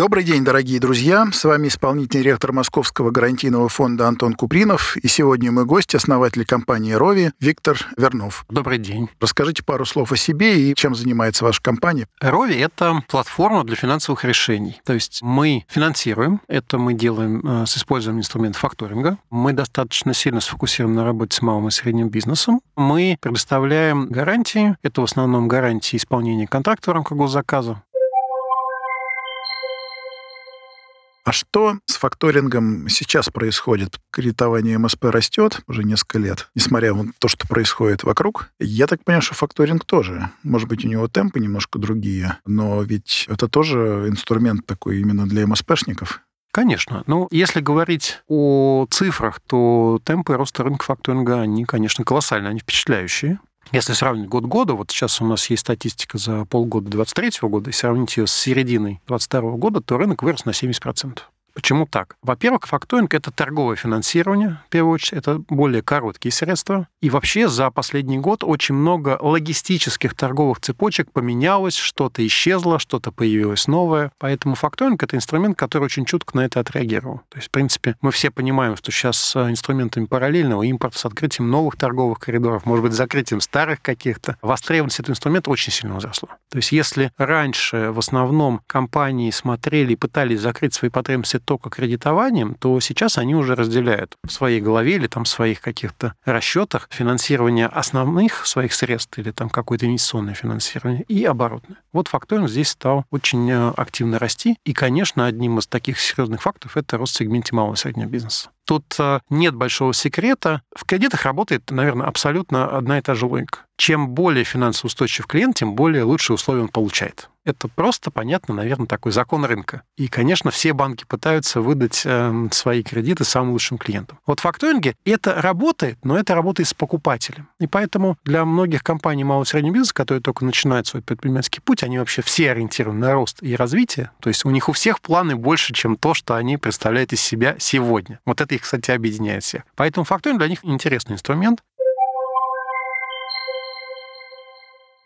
Добрый день, дорогие друзья. С вами исполнительный директор Московского гарантийного фонда Антон Купринов. И сегодня мой гость, основатель компании «Рови» Виктор Вернов. Добрый день. Расскажите пару слов о себе и чем занимается ваша компания. «Рови» — это платформа для финансовых решений. То есть мы финансируем, это мы делаем э, с использованием инструмента факторинга. Мы достаточно сильно сфокусированы на работе с малым и средним бизнесом. Мы предоставляем гарантии. Это в основном гарантии исполнения контракта в рамках госзаказа. А что с факторингом сейчас происходит? Кредитование МСП растет уже несколько лет, несмотря на то, что происходит вокруг. Я так понимаю, что факторинг тоже. Может быть, у него темпы немножко другие, но ведь это тоже инструмент такой именно для МСПшников. Конечно. Ну, если говорить о цифрах, то темпы роста рынка факторинга, они, конечно, колоссальные, они впечатляющие. Если сравнить год года, вот сейчас у нас есть статистика за полгода 2023 года, и сравнить ее с серединой 2022 года, то рынок вырос на 70%. Почему так? Во-первых, факторинг – это торговое финансирование, в первую очередь, это более короткие средства. И вообще за последний год очень много логистических торговых цепочек поменялось, что-то исчезло, что-то появилось новое. Поэтому факторинг – это инструмент, который очень чутко на это отреагировал. То есть, в принципе, мы все понимаем, что сейчас с инструментами параллельного импорта, с открытием новых торговых коридоров, может быть, закрытием старых каких-то, востребованность этого инструмента очень сильно возросла. То есть, если раньше в основном компании смотрели и пытались закрыть свои потребности только кредитованием, то сейчас они уже разделяют в своей голове или там в своих каких-то расчетах финансирование основных своих средств или там какое-то инвестиционное финансирование и оборотное. Вот факторинг здесь стал очень э, активно расти. И, конечно, одним из таких серьезных факторов это рост в сегменте малого и среднего бизнеса. Тут э, нет большого секрета. В кредитах работает, наверное, абсолютно одна и та же логика. Чем более финансово устойчив клиент, тем более лучшие условия он получает. Это просто, понятно, наверное, такой закон рынка. И, конечно, все банки пытаются выдать э, свои кредиты самым лучшим клиентам. Вот в факторинге это работает, но это работает с покупателем. И поэтому для многих компаний малого и среднего бизнеса, которые только начинают свой предпринимательский путь, они вообще все ориентированы на рост и развитие. То есть у них у всех планы больше, чем то, что они представляют из себя сегодня. Вот это их, кстати, объединяет всех. Поэтому факторинг для них интересный инструмент.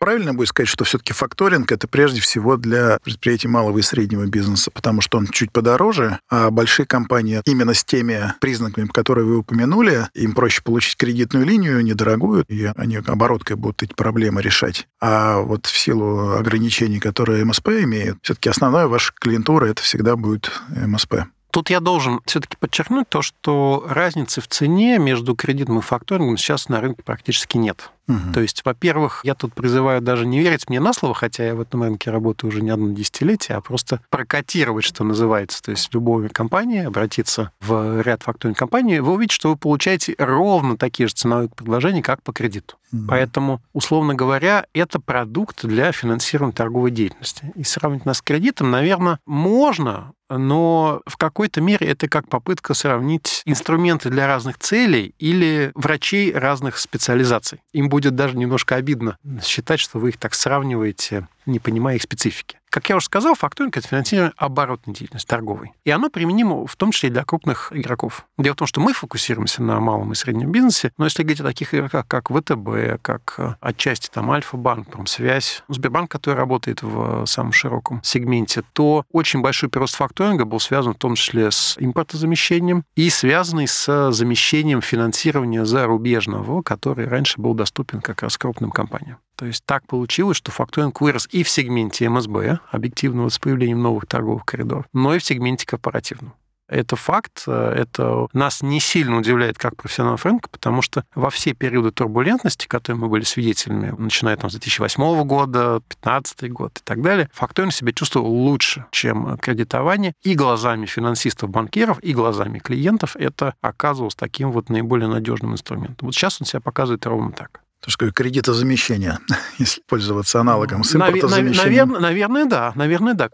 правильно будет сказать, что все-таки факторинг это прежде всего для предприятий малого и среднего бизнеса, потому что он чуть подороже, а большие компании именно с теми признаками, которые вы упомянули, им проще получить кредитную линию недорогую, и они обороткой будут эти проблемы решать. А вот в силу ограничений, которые МСП имеют, все-таки основная ваша клиентура это всегда будет МСП. Тут я должен все-таки подчеркнуть то, что разницы в цене между кредитом и факторингом сейчас на рынке практически нет. Угу. То есть, во-первых, я тут призываю даже не верить мне на слово, хотя я в этом рынке работаю уже не одно десятилетие, а просто прокатировать, что называется. То есть, любой компании обратиться в ряд факторинг компаний, вы увидите, что вы получаете ровно такие же ценовые предложения, как по кредиту. Угу. Поэтому, условно говоря, это продукт для финансирования торговой деятельности. И сравнить нас с кредитом, наверное, можно, но в какой-то мере это как попытка сравнить инструменты для разных целей или врачей разных специализаций. Им будет даже немножко обидно считать, что вы их так сравниваете, не понимая их специфики. Как я уже сказал, факторинг — это финансирование оборотной деятельности, торговой. И оно применимо в том числе и для крупных игроков. Дело в том, что мы фокусируемся на малом и среднем бизнесе, но если говорить о таких игроках, как ВТБ, как э, отчасти там Альфа-банк, Промсвязь, Сбербанк, который работает в самом широком сегменте, то очень большой прирост факторинга был связан в том числе с импортозамещением и связанный с замещением финансирования зарубежного, который раньше был доступен как раз крупным компаниям. То есть так получилось, что факторинг вырос и в сегменте МСБ, объективного с появлением новых торговых коридоров, но и в сегменте корпоративного. Это факт, это нас не сильно удивляет как профессионалов рынка, потому что во все периоды турбулентности, которые мы были свидетелями, начиная там, с 2008 года, 2015 год и так далее, факторинг себя чувствовал лучше, чем кредитование. И глазами финансистов, банкиров, и глазами клиентов это оказывалось таким вот наиболее надежным инструментом. Вот сейчас он себя показывает ровно так. То есть кредитозамещение, если пользоваться аналогом с импортозамещением. Навер- наверное, наверное, да. Наверное, да.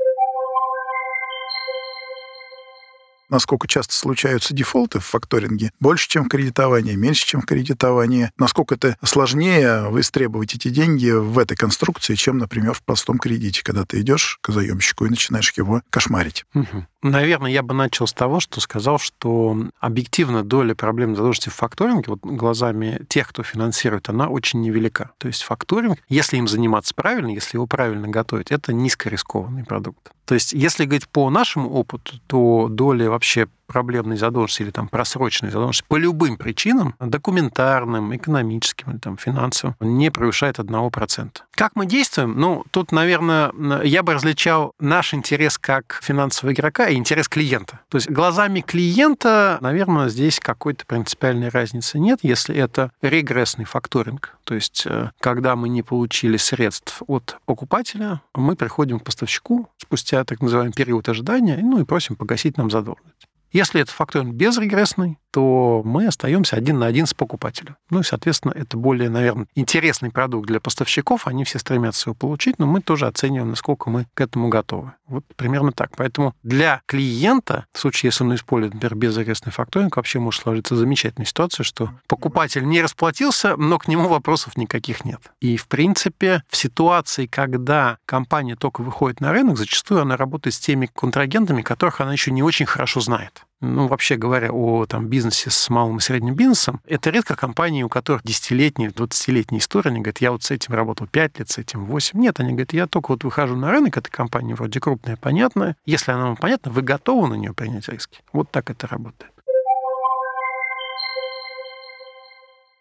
насколько часто случаются дефолты в факторинге, больше, чем в кредитовании, меньше, чем в кредитовании, насколько это сложнее выстребовать эти деньги в этой конструкции, чем, например, в простом кредите, когда ты идешь к заемщику и начинаешь его кошмарить. Угу. Наверное, я бы начал с того, что сказал, что объективно доля проблем задолженности в факторинге, вот глазами тех, кто финансирует, она очень невелика. То есть факторинг, если им заниматься правильно, если его правильно готовить, это низкорискованный продукт. То есть, если говорить по нашему опыту, то доля вообще проблемной задолженности или там просроченной задолженности по любым причинам, документарным, экономическим или там финансовым, не превышает 1%. Как мы действуем? Ну, тут, наверное, я бы различал наш интерес как финансового игрока и интерес клиента. То есть глазами клиента, наверное, здесь какой-то принципиальной разницы нет, если это регрессный факторинг. То есть, э, когда мы не получили средств от покупателя, мы приходим к поставщику спустя так называемый период ожидания, ну и просим погасить нам задолженность. Если это факторинг безрегрессный, то мы остаемся один на один с покупателем. Ну и, соответственно, это более, наверное, интересный продукт для поставщиков. Они все стремятся его получить, но мы тоже оцениваем, насколько мы к этому готовы. Вот примерно так. Поэтому для клиента, в случае, если он использует, например, безрегрессный факторинг, вообще может сложиться замечательная ситуация, что покупатель не расплатился, но к нему вопросов никаких нет. И, в принципе, в ситуации, когда компания только выходит на рынок, зачастую она работает с теми контрагентами, которых она еще не очень хорошо знает ну, вообще говоря о там, бизнесе с малым и средним бизнесом, это редко компании, у которых десятилетняя, 20-летняя история, они говорят, я вот с этим работал 5 лет, с этим 8. Нет, они говорят, я только вот выхожу на рынок, эта компания вроде крупная, понятная. Если она вам понятна, вы готовы на нее принять риски. Вот так это работает.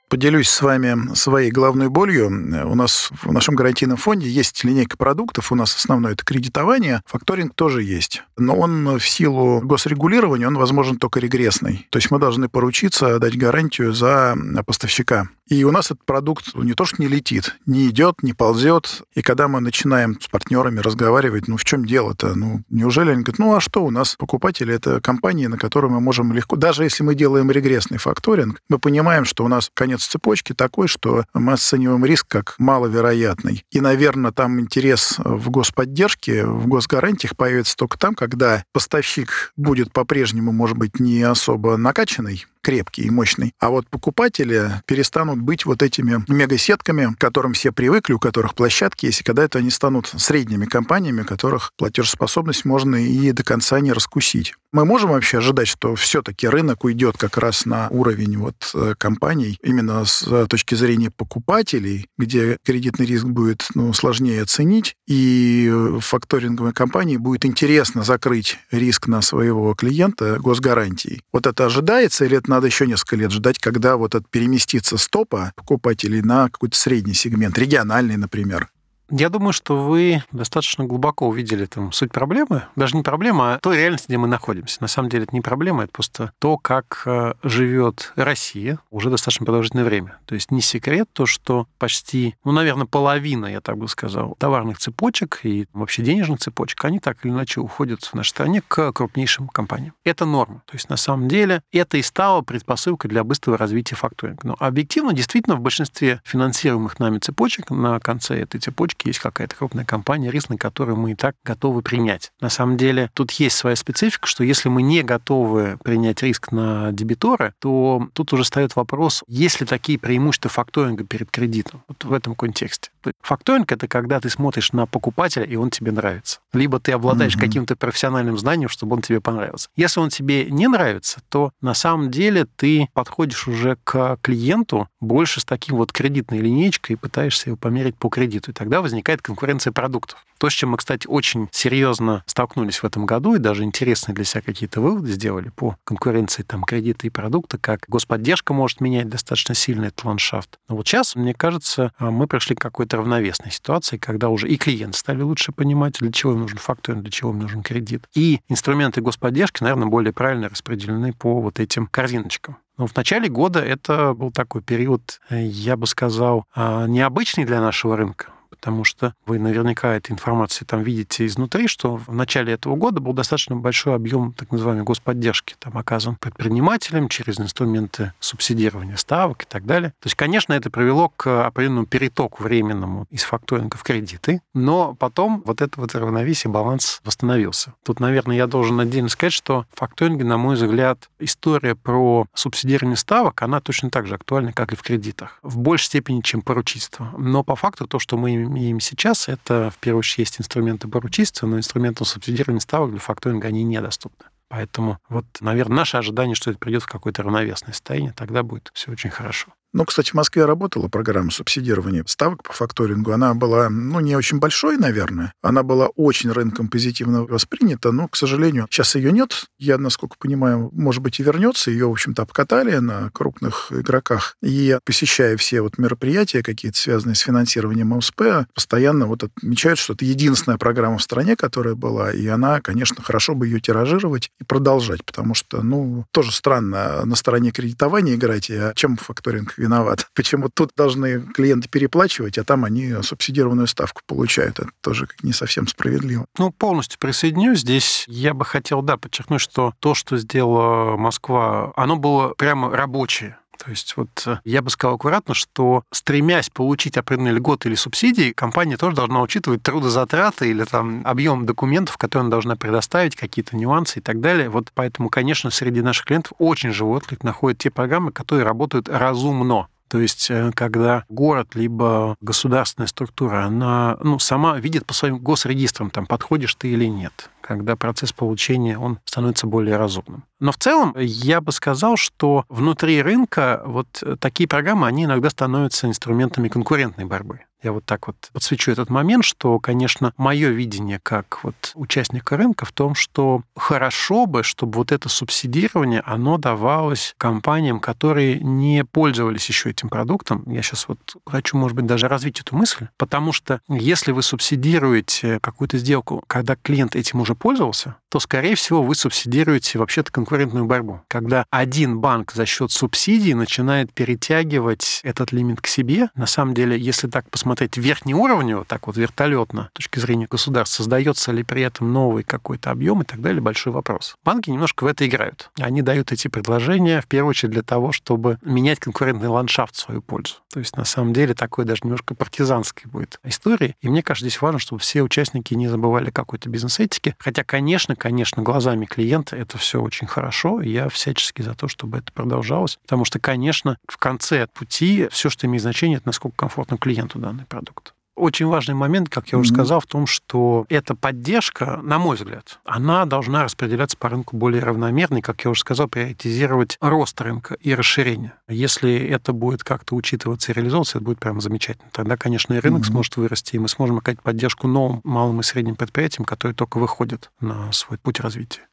Поделюсь с вами своей главной болью. У нас в нашем гарантийном фонде есть линейка продуктов. У нас основное это кредитование. Факторинг тоже есть. Но он в силу госрегулирования, он возможен только регрессный. То есть мы должны поручиться дать гарантию за поставщика. И у нас этот продукт не то, что не летит, не идет, не ползет. И когда мы начинаем с партнерами разговаривать, ну в чем дело-то? Ну неужели они говорят, ну а что у нас покупатели? Это компании, на которые мы можем легко... Даже если мы делаем регрессный факторинг, мы понимаем, что у нас конец цепочки такой, что мы оцениваем риск как маловероятный. И, наверное, там интерес в господдержке, в госгарантиях появится только там, когда поставщик будет по-прежнему, может быть, не особо накачанный, крепкий и мощный. А вот покупатели перестанут быть вот этими мегасетками, к которым все привыкли, у которых площадки есть, и когда это они станут средними компаниями, которых платежеспособность можно и до конца не раскусить. Мы можем вообще ожидать, что все-таки рынок уйдет как раз на уровень вот э, компаний именно с э, точки зрения покупателей, где кредитный риск будет ну, сложнее оценить, и факторинговой компании будет интересно закрыть риск на своего клиента госгарантией. Вот это ожидается или это надо еще несколько лет ждать, когда вот это переместится стопа покупателей на какой-то средний сегмент, региональный, например? Я думаю, что вы достаточно глубоко увидели там суть проблемы. Даже не проблема, а той реальности, где мы находимся. На самом деле это не проблема, это просто то, как э, живет Россия уже достаточно продолжительное время. То есть не секрет то, что почти, ну, наверное, половина, я так бы сказал, товарных цепочек и вообще денежных цепочек, они так или иначе уходят в нашей стране к крупнейшим компаниям. Это норма. То есть на самом деле это и стало предпосылкой для быстрого развития факторинга. Но объективно, действительно, в большинстве финансируемых нами цепочек на конце этой цепочки все есть какая-то крупная компания, риск на который мы и так готовы принять. На самом деле тут есть своя специфика, что если мы не готовы принять риск на дебитора, то тут уже встает вопрос, есть ли такие преимущества факторинга перед кредитом. Вот в этом контексте. Факторинг — это когда ты смотришь на покупателя, и он тебе нравится. Либо ты обладаешь mm-hmm. каким-то профессиональным знанием, чтобы он тебе понравился. Если он тебе не нравится, то на самом деле ты подходишь уже к клиенту больше с таким вот кредитной линейкой и пытаешься его померить по кредиту. И тогда возникает конкуренция продуктов. То, с чем мы, кстати, очень серьезно столкнулись в этом году и даже интересные для себя какие-то выводы сделали по конкуренции там кредита и продукта, как господдержка может менять достаточно сильно этот ландшафт. Но вот сейчас, мне кажется, мы пришли к какой-то равновесной ситуации, когда уже и клиент стали лучше понимать, для чего им нужен факторинг, для чего им нужен кредит. И инструменты господдержки, наверное, более правильно распределены по вот этим корзиночкам. Но в начале года это был такой период, я бы сказал, а, необычный для нашего рынка, потому что вы наверняка этой информации там видите изнутри, что в начале этого года был достаточно большой объем так называемой господдержки, там оказан предпринимателям через инструменты субсидирования ставок и так далее. То есть, конечно, это привело к определенному перетоку временному из факторинга в кредиты, но потом вот это вот равновесие, баланс восстановился. Тут, наверное, я должен отдельно сказать, что в факторинге, на мой взгляд, история про субсидирование ставок, она точно так же актуальна, как и в кредитах. В большей степени, чем поручительство. Но по факту то, что мы имеем сейчас, это, в первую очередь, есть инструменты поручительства, но инструментом субсидирования ставок для факторинга они недоступны. Поэтому вот, наверное, наше ожидание, что это придет в какое-то равновесное состояние, тогда будет все очень хорошо. Ну, кстати, в Москве работала программа субсидирования ставок по факторингу. Она была, ну, не очень большой, наверное. Она была очень рынком позитивно воспринята, но, к сожалению, сейчас ее нет. Я, насколько понимаю, может быть, и вернется. Ее, в общем-то, обкатали на крупных игроках. И посещая все вот мероприятия какие-то, связанные с финансированием МСП, постоянно вот отмечают, что это единственная программа в стране, которая была, и она, конечно, хорошо бы ее тиражировать и продолжать, потому что, ну, тоже странно на стороне кредитования играть, а чем факторинг виноват. Почему тут должны клиенты переплачивать, а там они субсидированную ставку получают. Это тоже не совсем справедливо. Ну, полностью присоединюсь. Здесь я бы хотел, да, подчеркнуть, что то, что сделала Москва, оно было прямо рабочее. То есть вот э, я бы сказал аккуратно, что стремясь получить определенные льготы или субсидии, компания тоже должна учитывать трудозатраты или там объем документов, которые она должна предоставить, какие-то нюансы и так далее. Вот поэтому, конечно, среди наших клиентов очень живой отклик находят те программы, которые работают разумно. То есть, э, когда город либо государственная структура, она ну, сама видит по своим госрегистрам, там, подходишь ты или нет когда процесс получения, он становится более разумным. Но в целом я бы сказал, что внутри рынка вот такие программы, они иногда становятся инструментами конкурентной борьбы. Я вот так вот подсвечу этот момент, что, конечно, мое видение как вот участника рынка в том, что хорошо бы, чтобы вот это субсидирование, оно давалось компаниям, которые не пользовались еще этим продуктом. Я сейчас вот хочу, может быть, даже развить эту мысль, потому что если вы субсидируете какую-то сделку, когда клиент этим уже пользовался, то, скорее всего, вы субсидируете вообще-то конкурентную борьбу. Когда один банк за счет субсидий начинает перетягивать этот лимит к себе, на самом деле, если так посмотреть верхнеуровнево, так вот вертолетно, с точки зрения государства, создается ли при этом новый какой-то объем и так далее, большой вопрос. Банки немножко в это играют. Они дают эти предложения, в первую очередь, для того, чтобы менять конкурентный ландшафт в свою пользу. То есть, на самом деле, такой даже немножко партизанской будет истории. И мне кажется, здесь важно, чтобы все участники не забывали какой-то бизнес-этики, Хотя, конечно, конечно, глазами клиента это все очень хорошо, и я всячески за то, чтобы это продолжалось, потому что, конечно, в конце пути все, что имеет значение, это насколько комфортно клиенту данный продукт очень важный момент, как я уже сказал, в том, что эта поддержка, на мой взгляд, она должна распределяться по рынку более равномерно, и, как я уже сказал, приоритизировать рост рынка и расширение. Если это будет как-то учитываться и реализовываться, это будет прямо замечательно. Тогда, конечно, и рынок mm-hmm. сможет вырасти, и мы сможем оказать поддержку новым малым и средним предприятиям, которые только выходят на свой путь развития.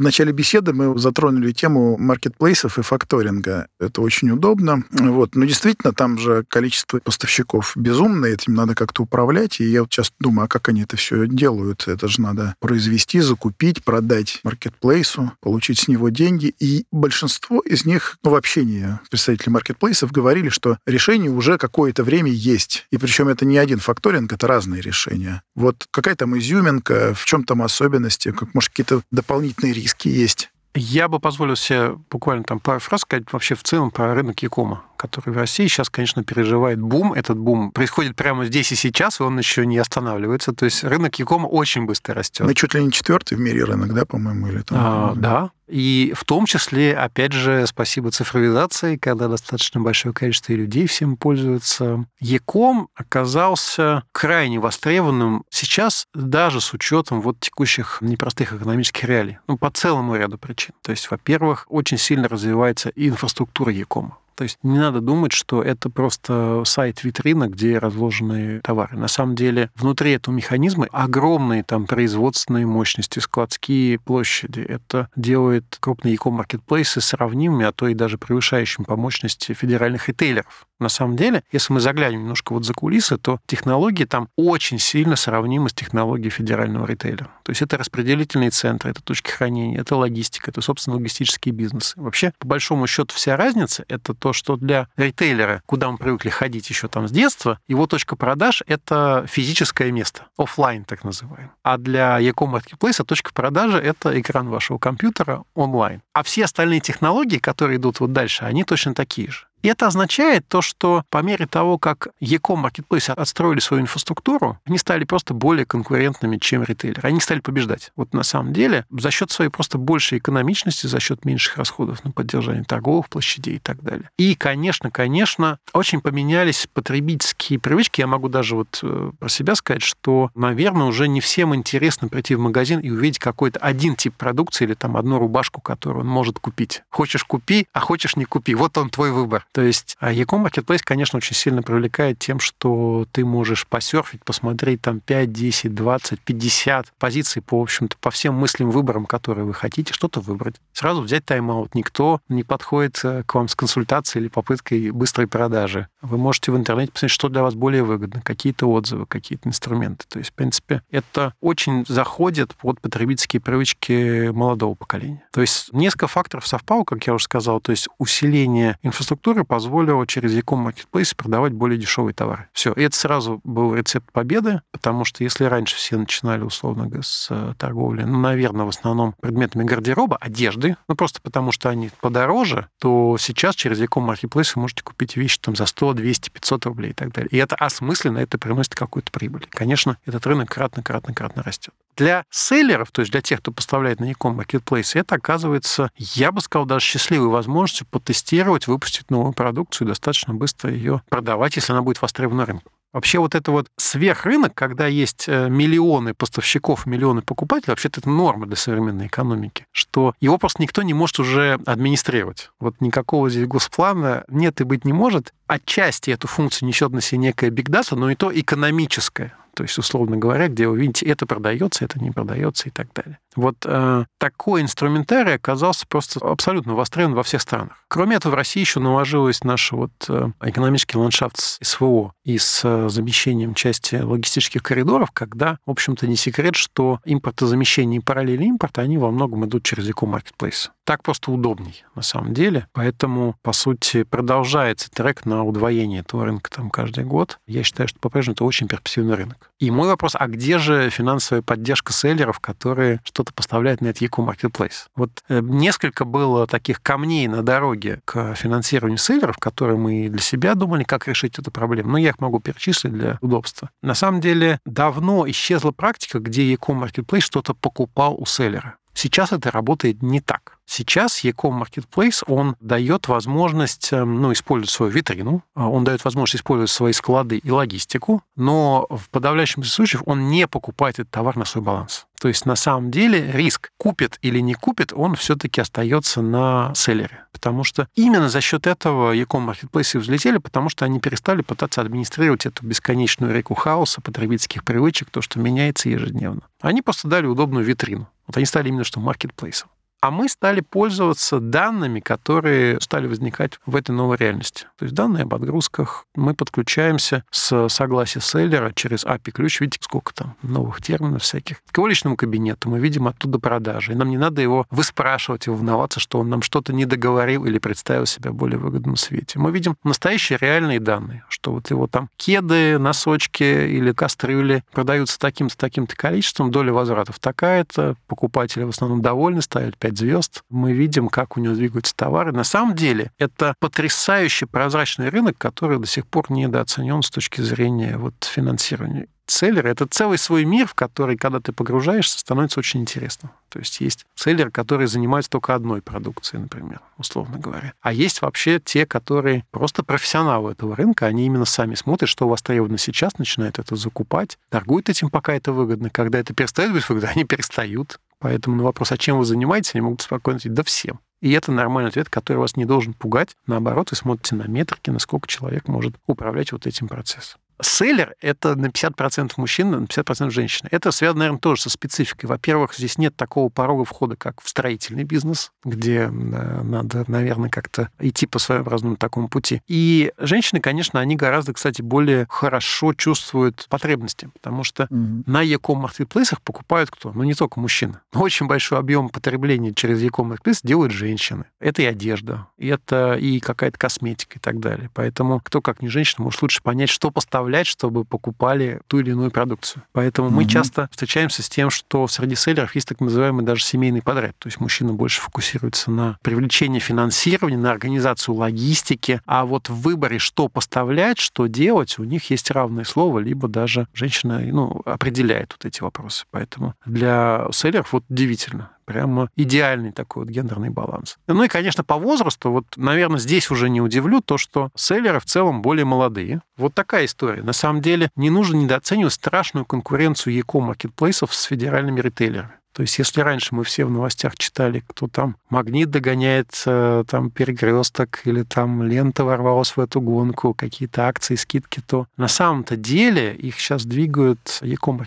В начале беседы мы затронули тему маркетплейсов и факторинга. Это очень удобно. Вот. Но действительно, там же количество поставщиков безумное, этим надо как-то управлять. И я вот часто думаю, а как они это все делают? Это же надо произвести, закупить, продать маркетплейсу, получить с него деньги. И большинство из них, ну, в общении представителей маркетплейсов говорили, что решение уже какое-то время есть. И причем это не один факторинг, это разные решения. Вот какая там изюминка, в чем там особенности, как, может, какие-то дополнительные риски риски есть. Я бы позволил себе буквально там пару фраз сказать вообще в целом про рынок Якома, который в России сейчас, конечно, переживает бум. Этот бум происходит прямо здесь и сейчас, и он еще не останавливается. То есть рынок Якома очень быстро растет. Мы чуть ли не четвертый в мире рынок, да, по-моему, или там? А, да, и в том числе, опять же, спасибо цифровизации, когда достаточно большое количество людей всем пользуются. Яком оказался крайне востребованным сейчас даже с учетом вот текущих непростых экономических реалий. Ну, по целому ряду причин. То есть, во-первых, очень сильно развивается инфраструктура Якома. То есть не надо думать, что это просто сайт-витрина, где разложены товары. На самом деле внутри этого механизма огромные там производственные мощности, складские площади. Это делает крупные e-com-маркетплейсы сравнимыми, а то и даже превышающими по мощности федеральных ритейлеров. На самом деле, если мы заглянем немножко вот за кулисы, то технологии там очень сильно сравнимы с технологией федерального ритейлера. То есть это распределительные центры, это точки хранения, это логистика, это, собственно, логистические бизнесы. Вообще, по большому счету, вся разница — это то, то, что для ритейлера, куда мы привыкли ходить еще там с детства, его точка продаж — это физическое место, офлайн так называемый. А для e-com marketplace точка продажи — это экран вашего компьютера онлайн. А все остальные технологии, которые идут вот дальше, они точно такие же. И это означает то, что по мере того, как e-com marketplace отстроили свою инфраструктуру, они стали просто более конкурентными, чем ритейлеры. Они стали побеждать. Вот на самом деле за счет своей просто большей экономичности, за счет меньших расходов на поддержание торговых площадей и так далее. И, конечно, конечно, очень поменялись потребительские привычки. Я могу даже вот э, про себя сказать, что, наверное, уже не всем интересно прийти в магазин и увидеть какой-то один тип продукции или там одну рубашку, которую он может купить. Хочешь купи, а хочешь не купи. Вот он твой выбор. То есть e-com marketplace, конечно, очень сильно привлекает тем, что ты можешь посерфить, посмотреть там 5, 10, 20, 50 позиций по, в общем-то, по всем мыслям выборам, которые вы хотите, что-то выбрать. Сразу взять тайм-аут. Никто не подходит э, к вам с консультацией или попыткой быстрой продажи. Вы можете в интернете посмотреть, что для вас более выгодно, какие-то отзывы, какие-то инструменты. То есть, в принципе, это очень заходит под потребительские привычки молодого поколения. То есть несколько факторов совпало, как я уже сказал. То есть усиление инфраструктуры который позволил через Яком Marketplace продавать более дешевые товары. Все. И это сразу был рецепт победы, потому что если раньше все начинали условно с э, торговли, ну, наверное, в основном предметами гардероба, одежды, ну, просто потому что они подороже, то сейчас через Яком Marketplace вы можете купить вещи там за 100, 200, 500 рублей и так далее. И это осмысленно, это приносит какую-то прибыль. Конечно, этот рынок кратно-кратно-кратно растет. Для селлеров, то есть для тех, кто поставляет на Яком Marketplace, это оказывается, я бы сказал, даже счастливой возможностью потестировать, выпустить новую продукцию достаточно быстро ее продавать, если она будет востребована рынком. Вообще вот это вот сверхрынок, когда есть э, миллионы поставщиков, миллионы покупателей, вообще-то это норма для современной экономики, что его просто никто не может уже администрировать. Вот никакого здесь госплана нет и быть не может. Отчасти эту функцию несет на себе некая бигдата, но и то экономическая. То есть, условно говоря, где вы видите, это продается, это не продается и так далее. Вот э, такой инструментарий оказался просто абсолютно востребован во всех странах. Кроме этого, в России еще наложилась наш вот э, экономический ландшафт с СВО и с э, замещением части логистических коридоров, когда, в общем-то, не секрет, что импортозамещение и параллельный импорт, они во многом идут через e-marketplace. Так просто удобней, на самом деле. Поэтому, по сути, продолжается трек на удвоение этого рынка там каждый год. Я считаю, что по-прежнему это очень перспективный рынок. И мой вопрос, а где же финансовая поддержка селлеров, которые что-то поставляют на этот Eco Marketplace? Вот э, несколько было таких камней на дороге к финансированию селлеров, которые мы для себя думали, как решить эту проблему. Но я их могу перечислить для удобства. На самом деле, давно исчезла практика, где Eco Marketplace что-то покупал у селлера. Сейчас это работает не так. Сейчас Ecom Marketplace, он дает возможность эм, ну, использовать свою витрину, а, он дает возможность использовать свои склады и логистику, но в подавляющем случае он не покупает этот товар на свой баланс. То есть на самом деле риск купит или не купит, он все-таки остается на селлере. Потому что именно за счет этого Ecom Marketplace взлетели, потому что они перестали пытаться администрировать эту бесконечную реку хаоса, потребительских привычек, то, что меняется ежедневно. Они просто дали удобную витрину. Вот они стали именно что маркетплейсом а мы стали пользоваться данными, которые стали возникать в этой новой реальности. То есть данные об отгрузках. Мы подключаемся с согласия селлера через API-ключ. Видите, сколько там новых терминов всяких. К его личному кабинету мы видим оттуда продажи. И нам не надо его выспрашивать и волноваться, что он нам что-то не договорил или представил себя более выгодном свете. Мы видим настоящие реальные данные, что вот его там кеды, носочки или кастрюли продаются таким-то, таким-то количеством, доля возвратов такая-то, покупатели в основном довольны, ставят 5 5 звезд, мы видим, как у него двигаются товары. На самом деле это потрясающий прозрачный рынок, который до сих пор недооценен с точки зрения вот, финансирования селлеры — это целый свой мир, в который, когда ты погружаешься, становится очень интересно. То есть есть селлеры, которые занимаются только одной продукцией, например, условно говоря. А есть вообще те, которые просто профессионалы этого рынка, они именно сами смотрят, что востребовано сейчас, начинают это закупать, торгуют этим, пока это выгодно. Когда это перестает быть выгодно, они перестают. Поэтому на вопрос, а чем вы занимаетесь, они могут спокойно ответить, да всем. И это нормальный ответ, который вас не должен пугать. Наоборот, вы смотрите на метрики, насколько человек может управлять вот этим процессом. Селлер — это на 50% мужчин, на 50% женщин. Это связано, наверное, тоже со спецификой. Во-первых, здесь нет такого порога входа, как в строительный бизнес, где надо, наверное, как-то идти по своеобразному такому пути. И женщины, конечно, они гораздо, кстати, более хорошо чувствуют потребности, потому что mm-hmm. на e-com маркетплейсах покупают кто? Ну, не только мужчины. Но очень большой объем потребления через e-com маркетплейс делают женщины. Это и одежда, это и какая-то косметика и так далее. Поэтому кто, как не женщина, может лучше понять, что поставлять, чтобы покупали ту или иную продукцию. Поэтому mm-hmm. мы часто встречаемся с тем, что среди селлеров есть так называемый даже семейный подряд. То есть мужчина больше фокусируется на привлечении финансирования, на организацию логистики, а вот в выборе, что поставлять, что делать, у них есть равное слово, либо даже женщина ну, определяет вот эти вопросы. Поэтому для селлеров вот удивительно прямо идеальный такой вот гендерный баланс. Ну и, конечно, по возрасту, вот, наверное, здесь уже не удивлю то, что селлеры в целом более молодые. Вот такая история. На самом деле не нужно недооценивать страшную конкуренцию e-com маркетплейсов с федеральными ритейлерами. То есть, если раньше мы все в новостях читали, кто там магнит догоняет там перекресток или там лента ворвалась в эту гонку, какие-то акции, скидки, то на самом-то деле их сейчас двигают e-com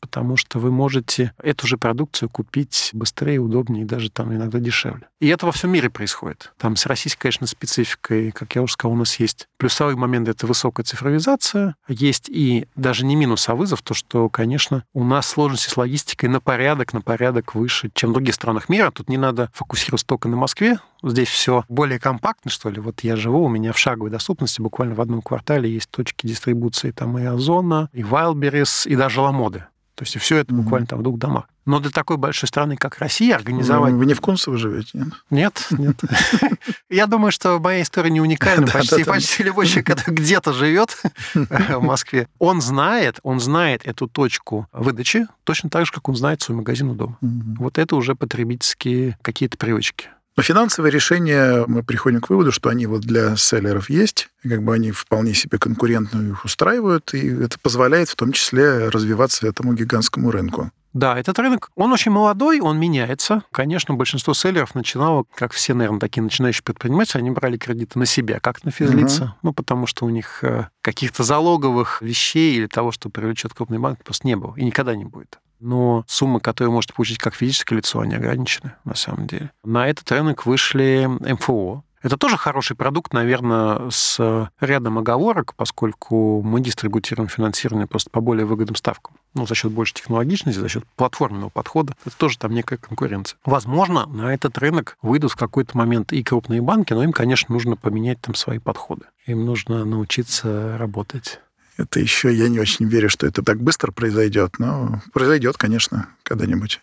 потому что вы можете эту же продукцию купить быстрее, удобнее и даже там иногда дешевле. И это во всем мире происходит. Там с российской, конечно, спецификой, как я уже сказал, у нас есть плюсовой момент — это высокая цифровизация. Есть и даже не минус, а вызов, то, что, конечно, у нас сложности с логистикой на порядок, на порядок выше, чем в других странах мира. Тут не надо фокусироваться только на Москве. Здесь все более компактно, что ли. Вот я живу, у меня в шаговой доступности буквально в одном квартале есть точки дистрибуции там и Озона, и Wildberries, и даже Ламоды. То есть все это буквально там в двух домах. Но для такой большой страны, как Россия, организовать... Вы, не в Кунцево живете, нет? Нет, нет. Я думаю, что моя история не уникальна. Почти, почти любой человек, который где-то живет в Москве, он знает, он знает эту точку выдачи точно так же, как он знает свой магазин у дома. Вот это уже потребительские какие-то привычки. Но финансовые решения, мы приходим к выводу, что они вот для селлеров есть, и как бы они вполне себе конкурентно их устраивают, и это позволяет в том числе развиваться этому гигантскому рынку. Да, этот рынок, он очень молодой, он меняется. Конечно, большинство селлеров начинало, как все, наверное, такие начинающие предприниматели, они брали кредиты на себя, как на физлица, угу. ну, потому что у них э, каких-то залоговых вещей или того, что привлечет крупный банк, просто не было и никогда не будет но суммы, которые можете получить как физическое лицо, они ограничены на самом деле. На этот рынок вышли МФО, это тоже хороший продукт, наверное, с рядом оговорок, поскольку мы дистрибутируем финансирование просто по более выгодным ставкам. Ну, за счет большей технологичности, за счет платформенного подхода. Это тоже там некая конкуренция. Возможно, на этот рынок выйдут в какой-то момент и крупные банки, но им, конечно, нужно поменять там свои подходы. Им нужно научиться работать это еще я не очень верю, что это так быстро произойдет, но произойдет, конечно, когда-нибудь.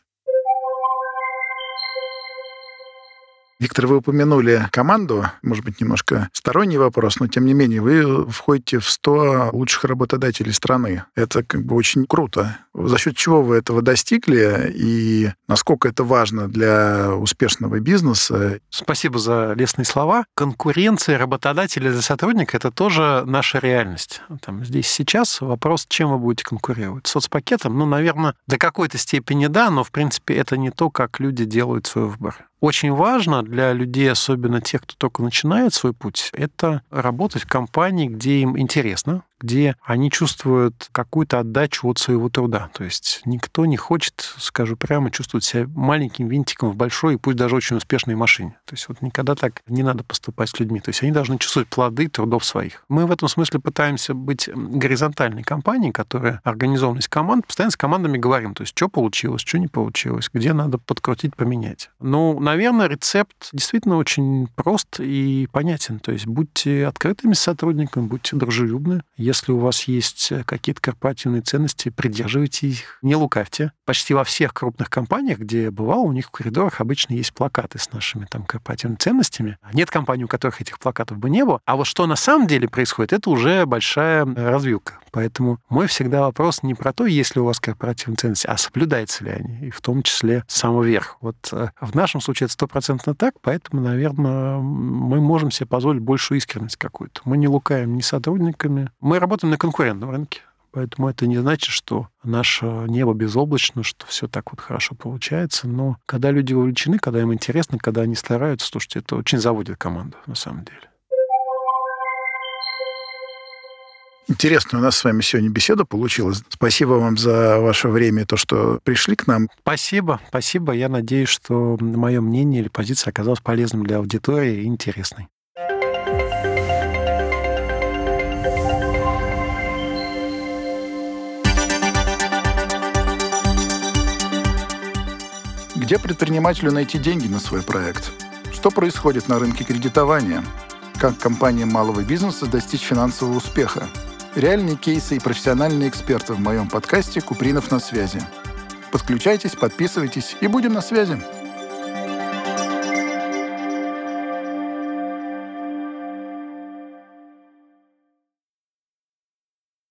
Виктор, вы упомянули команду, может быть, немножко сторонний вопрос, но тем не менее вы входите в 100 лучших работодателей страны. Это как бы очень круто. За счет чего вы этого достигли и насколько это важно для успешного бизнеса? Спасибо за лестные слова. Конкуренция работодателя за сотрудника – это тоже наша реальность. Там, здесь сейчас вопрос, чем вы будете конкурировать. Соцпакетом? Ну, наверное, до какой-то степени да, но, в принципе, это не то, как люди делают свой выбор очень важно для людей, особенно тех, кто только начинает свой путь, это работать в компании, где им интересно, где они чувствуют какую-то отдачу от своего труда. То есть никто не хочет, скажу прямо, чувствовать себя маленьким винтиком в большой, пусть даже очень успешной машине. То есть вот никогда так не надо поступать с людьми. То есть они должны чувствовать плоды трудов своих. Мы в этом смысле пытаемся быть горизонтальной компанией, которая организована из команд. Постоянно с командами говорим, то есть что получилось, что не получилось, где надо подкрутить, поменять. Ну, наверное, рецепт действительно очень прост и понятен. То есть будьте открытыми с сотрудниками, будьте дружелюбны. У вас есть э, какие-то корпоративные ценности, придерживайте их, не лукавьте. Почти во всех крупных компаниях, где я бывал, у них в коридорах обычно есть плакаты с нашими там корпоративными ценностями. Нет компаний, у которых этих плакатов бы не было. А вот что на самом деле происходит, это уже большая э, развилка. Поэтому мой всегда вопрос не про то, есть ли у вас корпоративные ценности, а соблюдаются ли они, и в том числе с самого верха. Вот э, в нашем случае это стопроцентно так, поэтому, наверное, мы можем себе позволить большую искренность какую-то. Мы не лукаем ни сотрудниками, мы работаем на конкурентном рынке. Поэтому это не значит, что наше небо безоблачно, что все так вот хорошо получается. Но когда люди вовлечены, когда им интересно, когда они стараются, слушайте, это очень заводит команду на самом деле. Интересно, у нас с вами сегодня беседа получилась. Спасибо вам за ваше время, то, что пришли к нам. Спасибо, спасибо. Я надеюсь, что мое мнение или позиция оказалась полезным для аудитории и интересной. Где предпринимателю найти деньги на свой проект? Что происходит на рынке кредитования? Как компаниям малого бизнеса достичь финансового успеха? Реальные кейсы и профессиональные эксперты в моем подкасте «Купринов на связи». Подключайтесь, подписывайтесь и будем на связи.